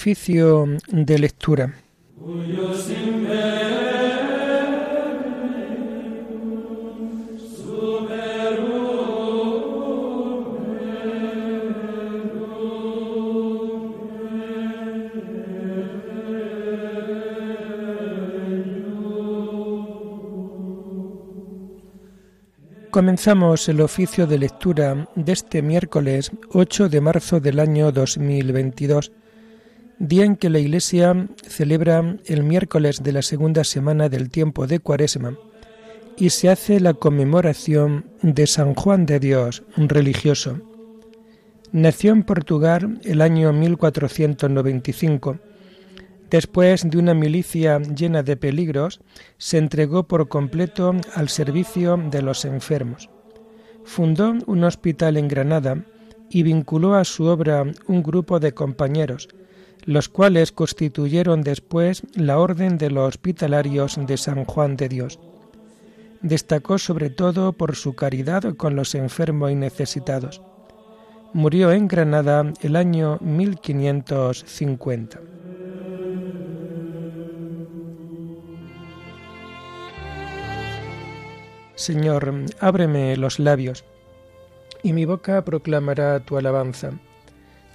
Oficio de lectura. Comenzamos el oficio de lectura de este miércoles 8 de marzo del año 2022, día en que la Iglesia celebra el miércoles de la segunda semana del tiempo de Cuaresma y se hace la conmemoración de San Juan de Dios, un religioso. Nació en Portugal el año 1495 Después de una milicia llena de peligros, se entregó por completo al servicio de los enfermos. Fundó un hospital en Granada y vinculó a su obra un grupo de compañeros, los cuales constituyeron después la Orden de los Hospitalarios de San Juan de Dios. Destacó sobre todo por su caridad con los enfermos y necesitados. Murió en Granada el año 1550. Señor, ábreme los labios, y mi boca proclamará tu alabanza.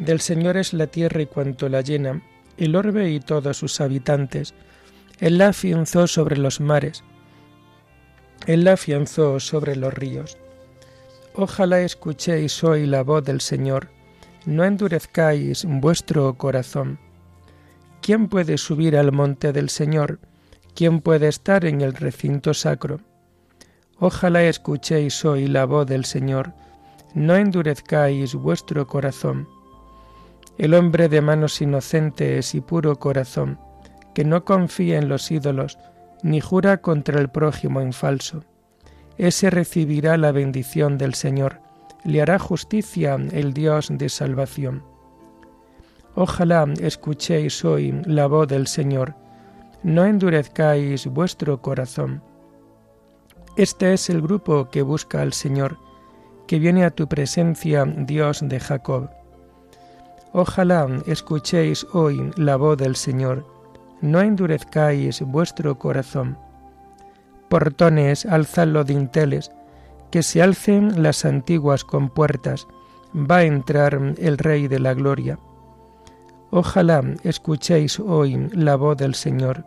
Del Señor es la tierra y cuanto la llena, el orbe y todos sus habitantes. Él la afianzó sobre los mares, Él la afianzó sobre los ríos. Ojalá escuchéis hoy la voz del Señor, no endurezcáis vuestro corazón. ¿Quién puede subir al monte del Señor? ¿Quién puede estar en el recinto sacro? Ojalá escuchéis hoy la voz del Señor, no endurezcáis vuestro corazón. El hombre de manos inocentes y puro corazón, que no confía en los ídolos, ni jura contra el prójimo en falso. Ese recibirá la bendición del Señor, le hará justicia el Dios de salvación. Ojalá escuchéis hoy la voz del Señor, no endurezcáis vuestro corazón. Este es el grupo que busca al Señor, que viene a tu presencia, Dios de Jacob. Ojalá escuchéis hoy la voz del Señor, no endurezcáis vuestro corazón. Portones, alzad los dinteles, que se alcen las antiguas compuertas, va a entrar el Rey de la Gloria. Ojalá escuchéis hoy la voz del Señor,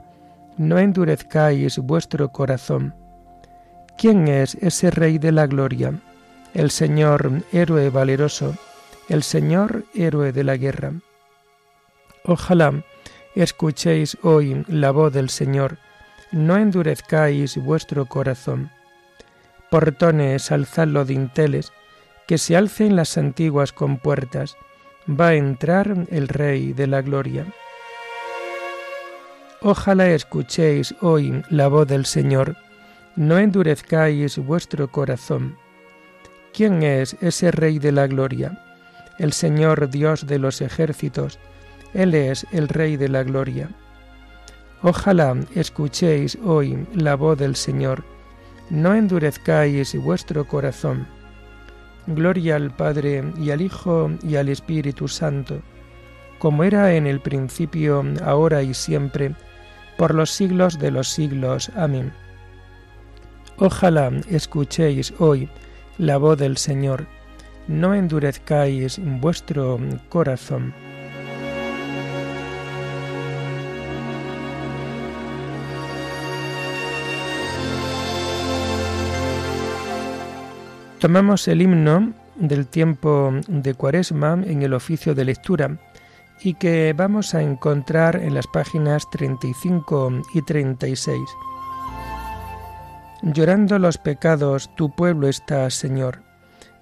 no endurezcáis vuestro corazón. ¿Quién es ese Rey de la Gloria? El Señor héroe valeroso, el Señor héroe de la guerra. Ojalá escuchéis hoy la voz del Señor, no endurezcáis vuestro corazón. Portones, alzad los dinteles, que se alcen las antiguas compuertas, va a entrar el Rey de la Gloria. Ojalá escuchéis hoy la voz del Señor, no endurezcáis vuestro corazón. ¿Quién es ese Rey de la Gloria? El Señor Dios de los ejércitos, Él es el Rey de la Gloria. Ojalá escuchéis hoy la voz del Señor, no endurezcáis vuestro corazón. Gloria al Padre y al Hijo y al Espíritu Santo, como era en el principio, ahora y siempre, por los siglos de los siglos. Amén. Ojalá escuchéis hoy la voz del Señor, no endurezcáis vuestro corazón. Tomamos el himno del tiempo de Cuaresma en el oficio de lectura y que vamos a encontrar en las páginas 35 y 36. Llorando los pecados, tu pueblo está, Señor.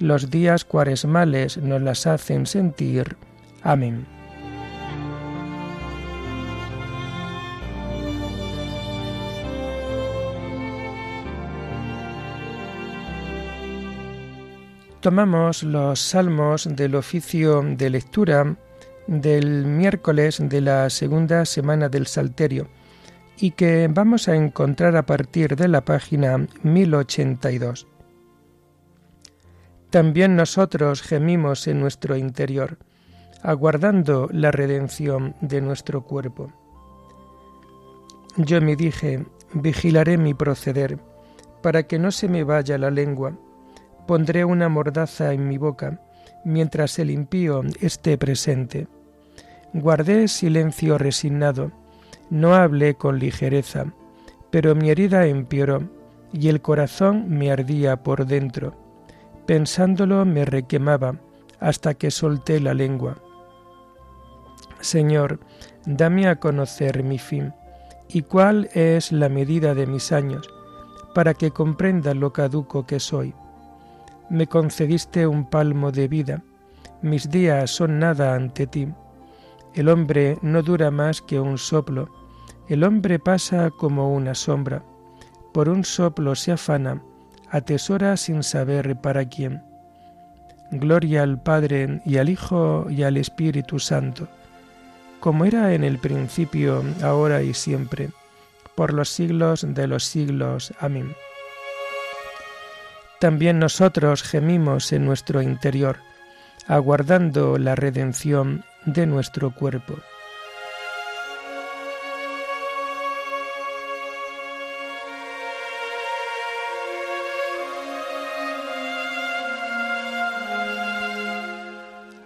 Los días cuaresmales nos las hacen sentir. Amén. Tomamos los salmos del oficio de lectura del miércoles de la segunda semana del Salterio y que vamos a encontrar a partir de la página 1082. También nosotros gemimos en nuestro interior, aguardando la redención de nuestro cuerpo. Yo me dije, vigilaré mi proceder, para que no se me vaya la lengua, pondré una mordaza en mi boca, mientras el impío esté presente. Guardé silencio resignado, no hablé con ligereza, pero mi herida empeoró y el corazón me ardía por dentro. Pensándolo me requemaba hasta que solté la lengua. Señor, dame a conocer mi fin y cuál es la medida de mis años, para que comprenda lo caduco que soy. Me concediste un palmo de vida, mis días son nada ante ti. El hombre no dura más que un soplo, el hombre pasa como una sombra, por un soplo se afana, atesora sin saber para quién. Gloria al Padre y al Hijo y al Espíritu Santo, como era en el principio, ahora y siempre, por los siglos de los siglos. Amén. También nosotros gemimos en nuestro interior, aguardando la redención de nuestro cuerpo.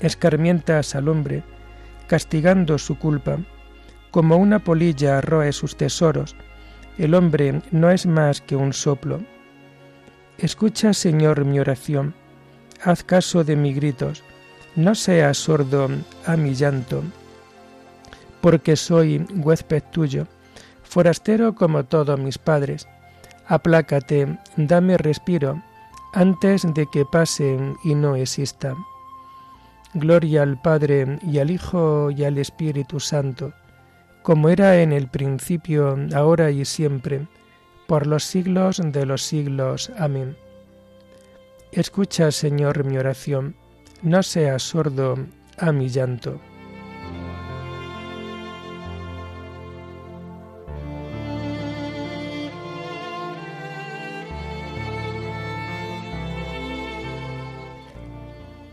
escarmientas al hombre, castigando su culpa. Como una polilla roe sus tesoros, el hombre no es más que un soplo. Escucha, Señor, mi oración, haz caso de mis gritos, no seas sordo a mi llanto, porque soy huésped tuyo, forastero como todos mis padres. Aplácate, dame respiro, antes de que pasen y no exista. Gloria al Padre y al Hijo y al Espíritu Santo, como era en el principio, ahora y siempre, por los siglos de los siglos. Amén. Escucha, Señor, mi oración, no seas sordo a mi llanto.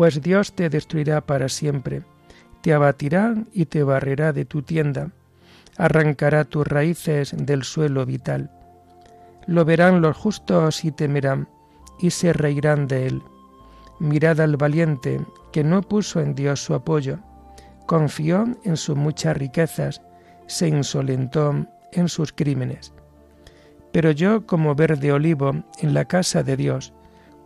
pues Dios te destruirá para siempre, te abatirá y te barrerá de tu tienda, arrancará tus raíces del suelo vital. Lo verán los justos y temerán, y se reirán de él. Mirad al valiente, que no puso en Dios su apoyo, confió en sus muchas riquezas, se insolentó en sus crímenes. Pero yo, como verde olivo en la casa de Dios,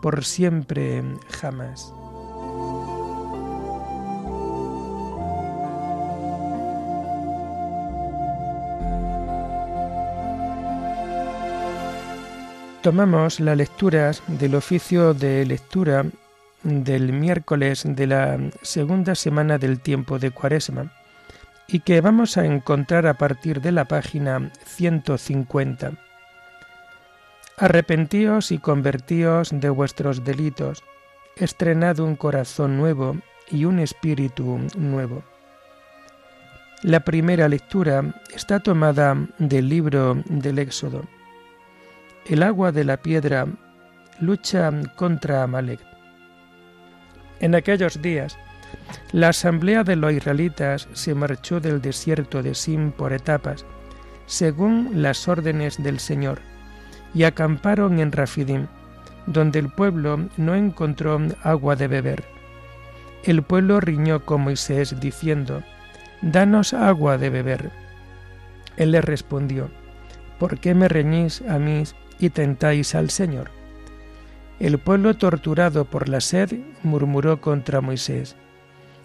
por siempre jamás. Tomamos las lecturas del oficio de lectura del miércoles de la segunda semana del tiempo de Cuaresma y que vamos a encontrar a partir de la página 150. Arrepentíos y convertíos de vuestros delitos, estrenad un corazón nuevo y un espíritu nuevo. La primera lectura está tomada del libro del Éxodo. El agua de la piedra lucha contra Amalek. En aquellos días, la asamblea de los israelitas se marchó del desierto de Sim por etapas, según las órdenes del Señor y acamparon en Rafidim, donde el pueblo no encontró agua de beber. El pueblo riñó con Moisés diciendo, Danos agua de beber. Él le respondió, ¿por qué me reñís a mí y tentáis al Señor? El pueblo torturado por la sed murmuró contra Moisés,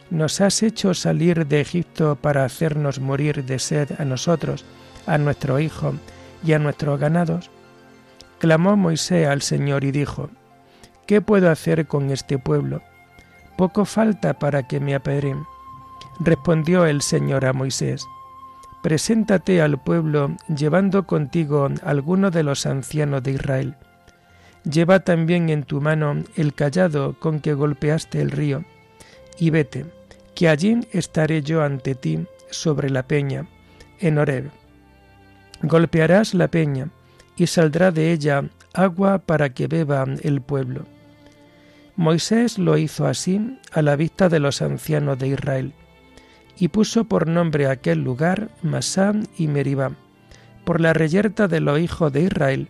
Nos has hecho salir de Egipto para hacernos morir de sed a nosotros, a nuestro hijo y a nuestros ganados. Clamó Moisés al Señor y dijo, ¿Qué puedo hacer con este pueblo? Poco falta para que me apedren. Respondió el Señor a Moisés, Preséntate al pueblo llevando contigo alguno de los ancianos de Israel. Lleva también en tu mano el callado con que golpeaste el río, y vete, que allí estaré yo ante ti sobre la peña, en Horeb. Golpearás la peña, y saldrá de ella agua para que beba el pueblo. Moisés lo hizo así a la vista de los ancianos de Israel, y puso por nombre aquel lugar Masá y Meribá, por la reyerta de los hijos de Israel,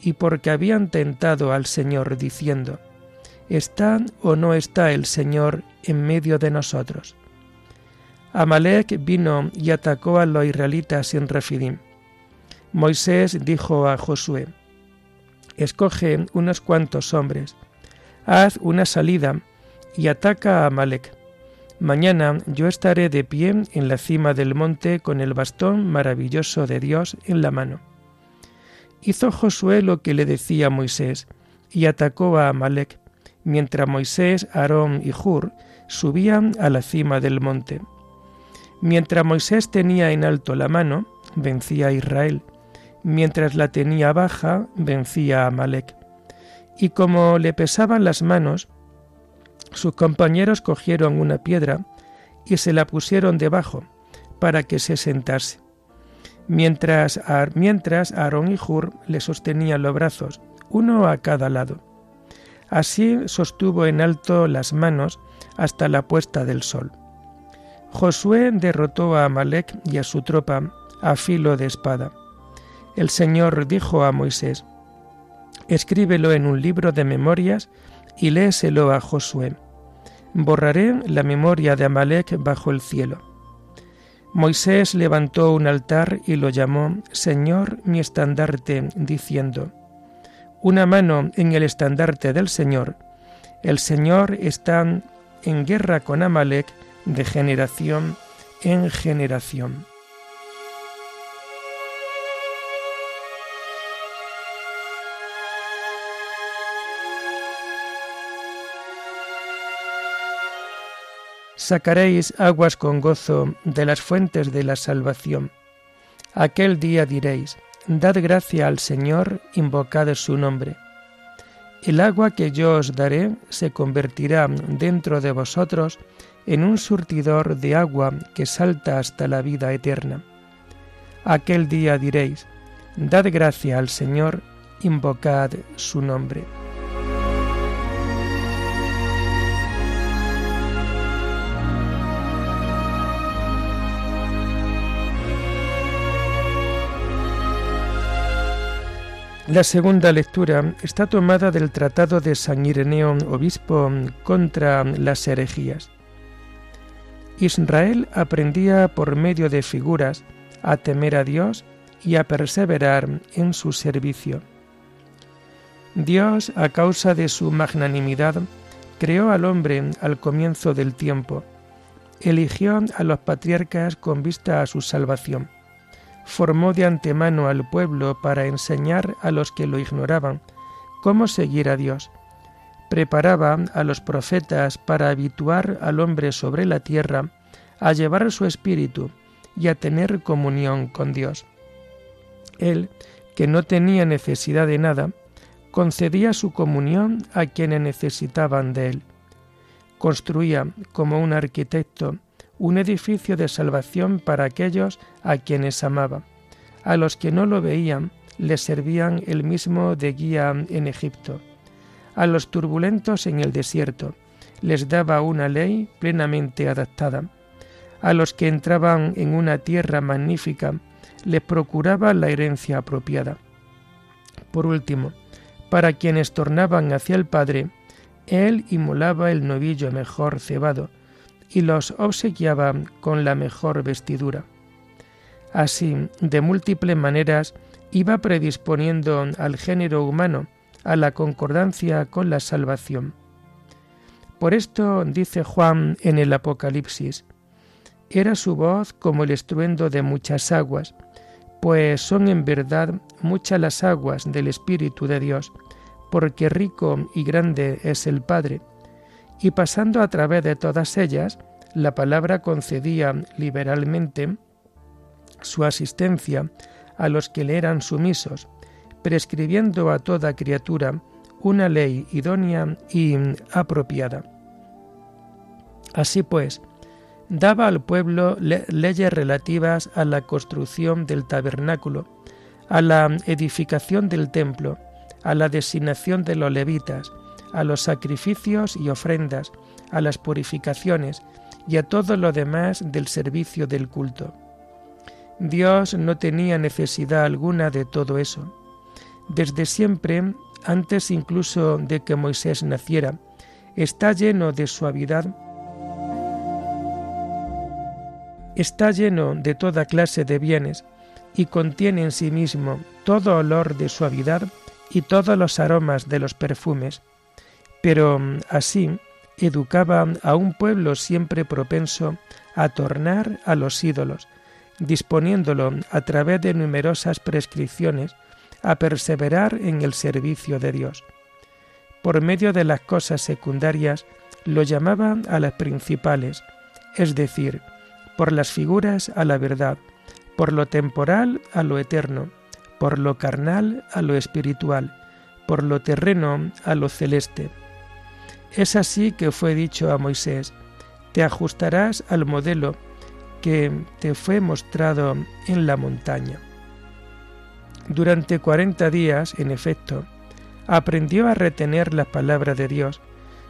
y porque habían tentado al Señor diciendo, ¿Está o no está el Señor en medio de nosotros? Amalek vino y atacó a los israelitas en Refidim Moisés dijo a Josué, Escoge unos cuantos hombres, haz una salida y ataca a Amalek. Mañana yo estaré de pie en la cima del monte con el bastón maravilloso de Dios en la mano. Hizo Josué lo que le decía Moisés y atacó a Amalek, mientras Moisés, Aarón y Hur subían a la cima del monte. Mientras Moisés tenía en alto la mano, vencía a Israel, mientras la tenía baja, vencía a Malek. Y como le pesaban las manos, sus compañeros cogieron una piedra y se la pusieron debajo para que se sentase. Mientras, mientras Aarón y Hur le sostenían los brazos, uno a cada lado. Así sostuvo en alto las manos hasta la puesta del sol. Josué derrotó a Amalek y a su tropa a filo de espada el Señor dijo a Moisés, Escríbelo en un libro de memorias y léeselo a Josué. Borraré la memoria de Amalek bajo el cielo. Moisés levantó un altar y lo llamó Señor mi estandarte, diciendo, Una mano en el estandarte del Señor. El Señor está en guerra con Amalek de generación en generación. Sacaréis aguas con gozo de las fuentes de la salvación. Aquel día diréis, Dad gracia al Señor, invocad su nombre. El agua que yo os daré se convertirá dentro de vosotros en un surtidor de agua que salta hasta la vida eterna. Aquel día diréis, Dad gracia al Señor, invocad su nombre. La segunda lectura está tomada del Tratado de San Ireneo, obispo contra las herejías. Israel aprendía por medio de figuras a temer a Dios y a perseverar en su servicio. Dios, a causa de su magnanimidad, creó al hombre al comienzo del tiempo, eligió a los patriarcas con vista a su salvación, formó de antemano al pueblo para enseñar a los que lo ignoraban cómo seguir a Dios, preparaba a los profetas para habituar al hombre sobre la tierra a llevar su espíritu y a tener comunión con Dios. Él, que no tenía necesidad de nada, concedía su comunión a quienes necesitaban de él. Construía, como un arquitecto, un edificio de salvación para aquellos a quienes amaba. A los que no lo veían, les servían el mismo de guía en Egipto a los turbulentos en el desierto, les daba una ley plenamente adaptada. A los que entraban en una tierra magnífica, les procuraba la herencia apropiada. Por último, para quienes tornaban hacia el Padre, él inmolaba el novillo mejor cebado y los obsequiaba con la mejor vestidura. Así, de múltiples maneras, iba predisponiendo al género humano a la concordancia con la salvación. Por esto dice Juan en el Apocalipsis, era su voz como el estruendo de muchas aguas, pues son en verdad muchas las aguas del Espíritu de Dios, porque rico y grande es el Padre, y pasando a través de todas ellas, la palabra concedía liberalmente su asistencia a los que le eran sumisos, prescribiendo a toda criatura una ley idónea y apropiada. Así pues, daba al pueblo leyes relativas a la construcción del tabernáculo, a la edificación del templo, a la designación de los levitas, a los sacrificios y ofrendas, a las purificaciones y a todo lo demás del servicio del culto. Dios no tenía necesidad alguna de todo eso desde siempre, antes incluso de que Moisés naciera, está lleno de suavidad, está lleno de toda clase de bienes y contiene en sí mismo todo olor de suavidad y todos los aromas de los perfumes. Pero mm, así educaba a un pueblo siempre propenso a tornar a los ídolos, disponiéndolo a través de numerosas prescripciones a perseverar en el servicio de Dios. Por medio de las cosas secundarias lo llamaba a las principales, es decir, por las figuras a la verdad, por lo temporal a lo eterno, por lo carnal a lo espiritual, por lo terreno a lo celeste. Es así que fue dicho a Moisés, te ajustarás al modelo que te fue mostrado en la montaña. Durante cuarenta días, en efecto, aprendió a retener las palabras de Dios,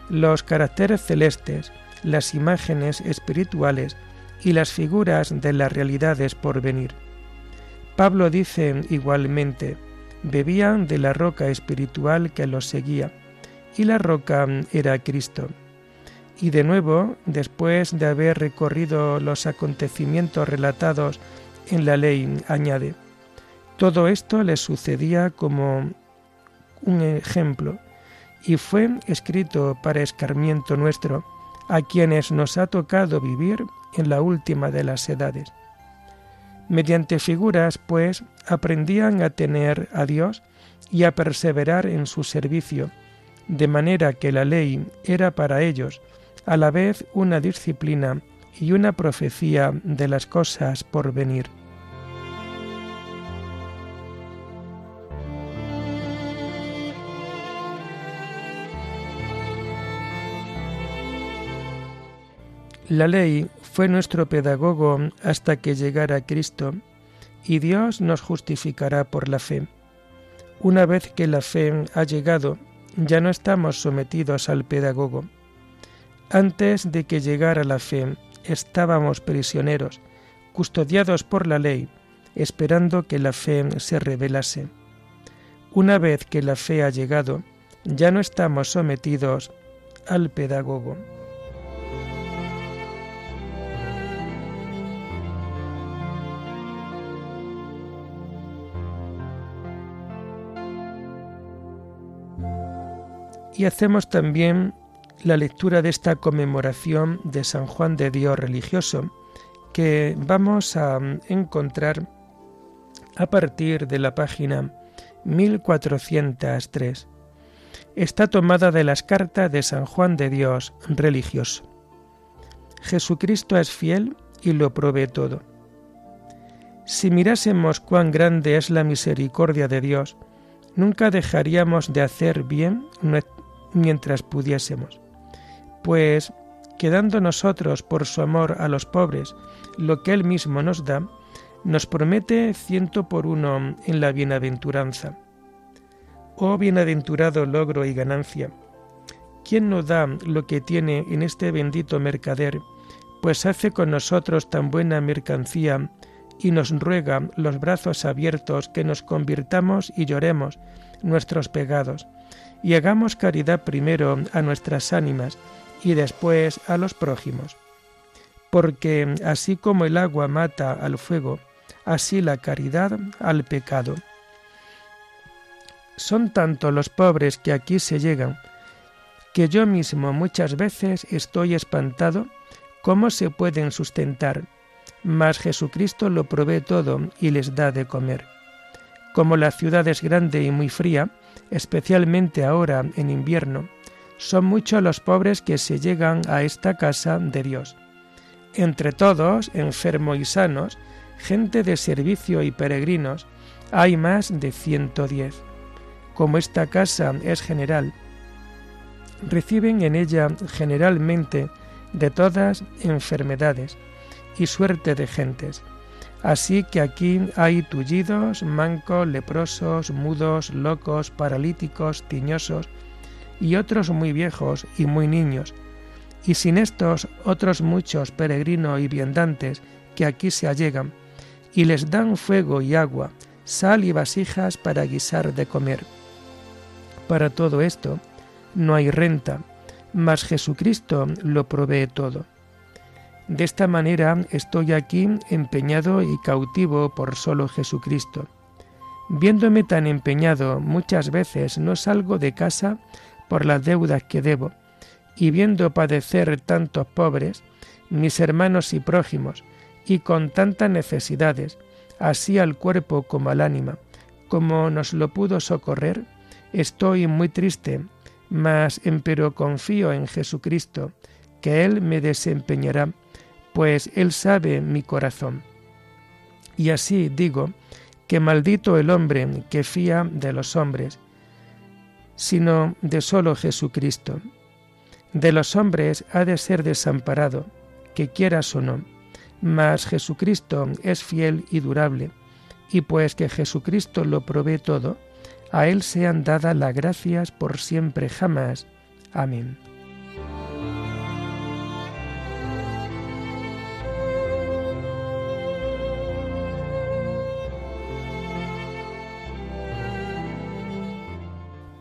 los caracteres celestes, las imágenes espirituales y las figuras de las realidades por venir. Pablo dice igualmente, bebían de la roca espiritual que los seguía, y la roca era Cristo. Y de nuevo, después de haber recorrido los acontecimientos relatados en la ley, añade, todo esto le sucedía como un ejemplo y fue escrito para escarmiento nuestro, a quienes nos ha tocado vivir en la última de las edades. Mediante figuras, pues, aprendían a tener a Dios y a perseverar en su servicio, de manera que la ley era para ellos a la vez una disciplina y una profecía de las cosas por venir. La ley fue nuestro pedagogo hasta que llegara Cristo y Dios nos justificará por la fe. Una vez que la fe ha llegado, ya no estamos sometidos al pedagogo. Antes de que llegara la fe, estábamos prisioneros, custodiados por la ley, esperando que la fe se revelase. Una vez que la fe ha llegado, ya no estamos sometidos al pedagogo. Y hacemos también la lectura de esta conmemoración de San Juan de Dios religioso, que vamos a encontrar a partir de la página 1403. Está tomada de las cartas de San Juan de Dios religioso. Jesucristo es fiel y lo provee todo. Si mirásemos cuán grande es la misericordia de Dios, nunca dejaríamos de hacer bien mientras pudiésemos. Pues, quedando nosotros por su amor a los pobres lo que Él mismo nos da, nos promete ciento por uno en la bienaventuranza. Oh bienaventurado logro y ganancia, ¿quién nos da lo que tiene en este bendito mercader, pues hace con nosotros tan buena mercancía y nos ruega los brazos abiertos que nos convirtamos y lloremos nuestros pecados, y hagamos caridad primero a nuestras ánimas y después a los prójimos. Porque así como el agua mata al fuego, así la caridad al pecado. Son tanto los pobres que aquí se llegan, que yo mismo muchas veces estoy espantado cómo se pueden sustentar, mas Jesucristo lo provee todo y les da de comer. Como la ciudad es grande y muy fría, especialmente ahora en invierno, son muchos los pobres que se llegan a esta casa de Dios. Entre todos, enfermos y sanos, gente de servicio y peregrinos, hay más de ciento diez. Como esta casa es general, reciben en ella generalmente de todas enfermedades y suerte de gentes. Así que aquí hay tullidos, mancos, leprosos, mudos, locos, paralíticos, tiñosos, y otros muy viejos y muy niños, y sin estos otros muchos peregrinos y viandantes que aquí se allegan, y les dan fuego y agua, sal y vasijas para guisar de comer. Para todo esto no hay renta, mas Jesucristo lo provee todo. De esta manera estoy aquí empeñado y cautivo por solo Jesucristo. Viéndome tan empeñado, muchas veces no salgo de casa por las deudas que debo, y viendo padecer tantos pobres, mis hermanos y prójimos, y con tantas necesidades, así al cuerpo como al ánima, como nos lo pudo socorrer, estoy muy triste, mas empero confío en Jesucristo, que Él me desempeñará, pues Él sabe mi corazón. Y así digo, que maldito el hombre que fía de los hombres, sino de solo Jesucristo. De los hombres ha de ser desamparado, que quieras o no, mas Jesucristo es fiel y durable, y pues que Jesucristo lo provee todo, a Él sean dadas las gracias por siempre jamás. Amén.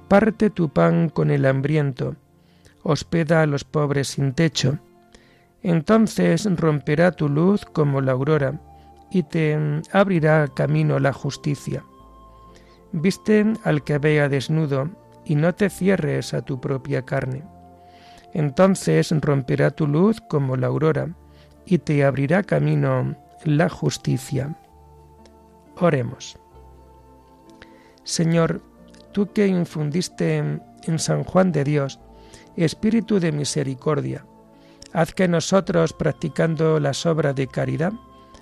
Parte tu pan con el hambriento, hospeda a los pobres sin techo. Entonces romperá tu luz como la aurora, y te abrirá camino la justicia. Viste al que vea desnudo, y no te cierres a tu propia carne. Entonces romperá tu luz como la aurora, y te abrirá camino la justicia. Oremos. Señor, tú que infundiste en San Juan de Dios espíritu de misericordia, haz que nosotros, practicando las obras de caridad,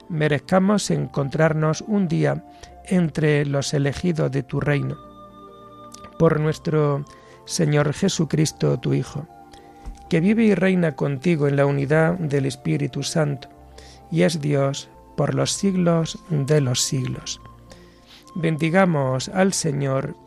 merezcamos encontrarnos un día entre los elegidos de tu reino. Por nuestro Señor Jesucristo, tu Hijo, que vive y reina contigo en la unidad del Espíritu Santo, y es Dios por los siglos de los siglos. Bendigamos al Señor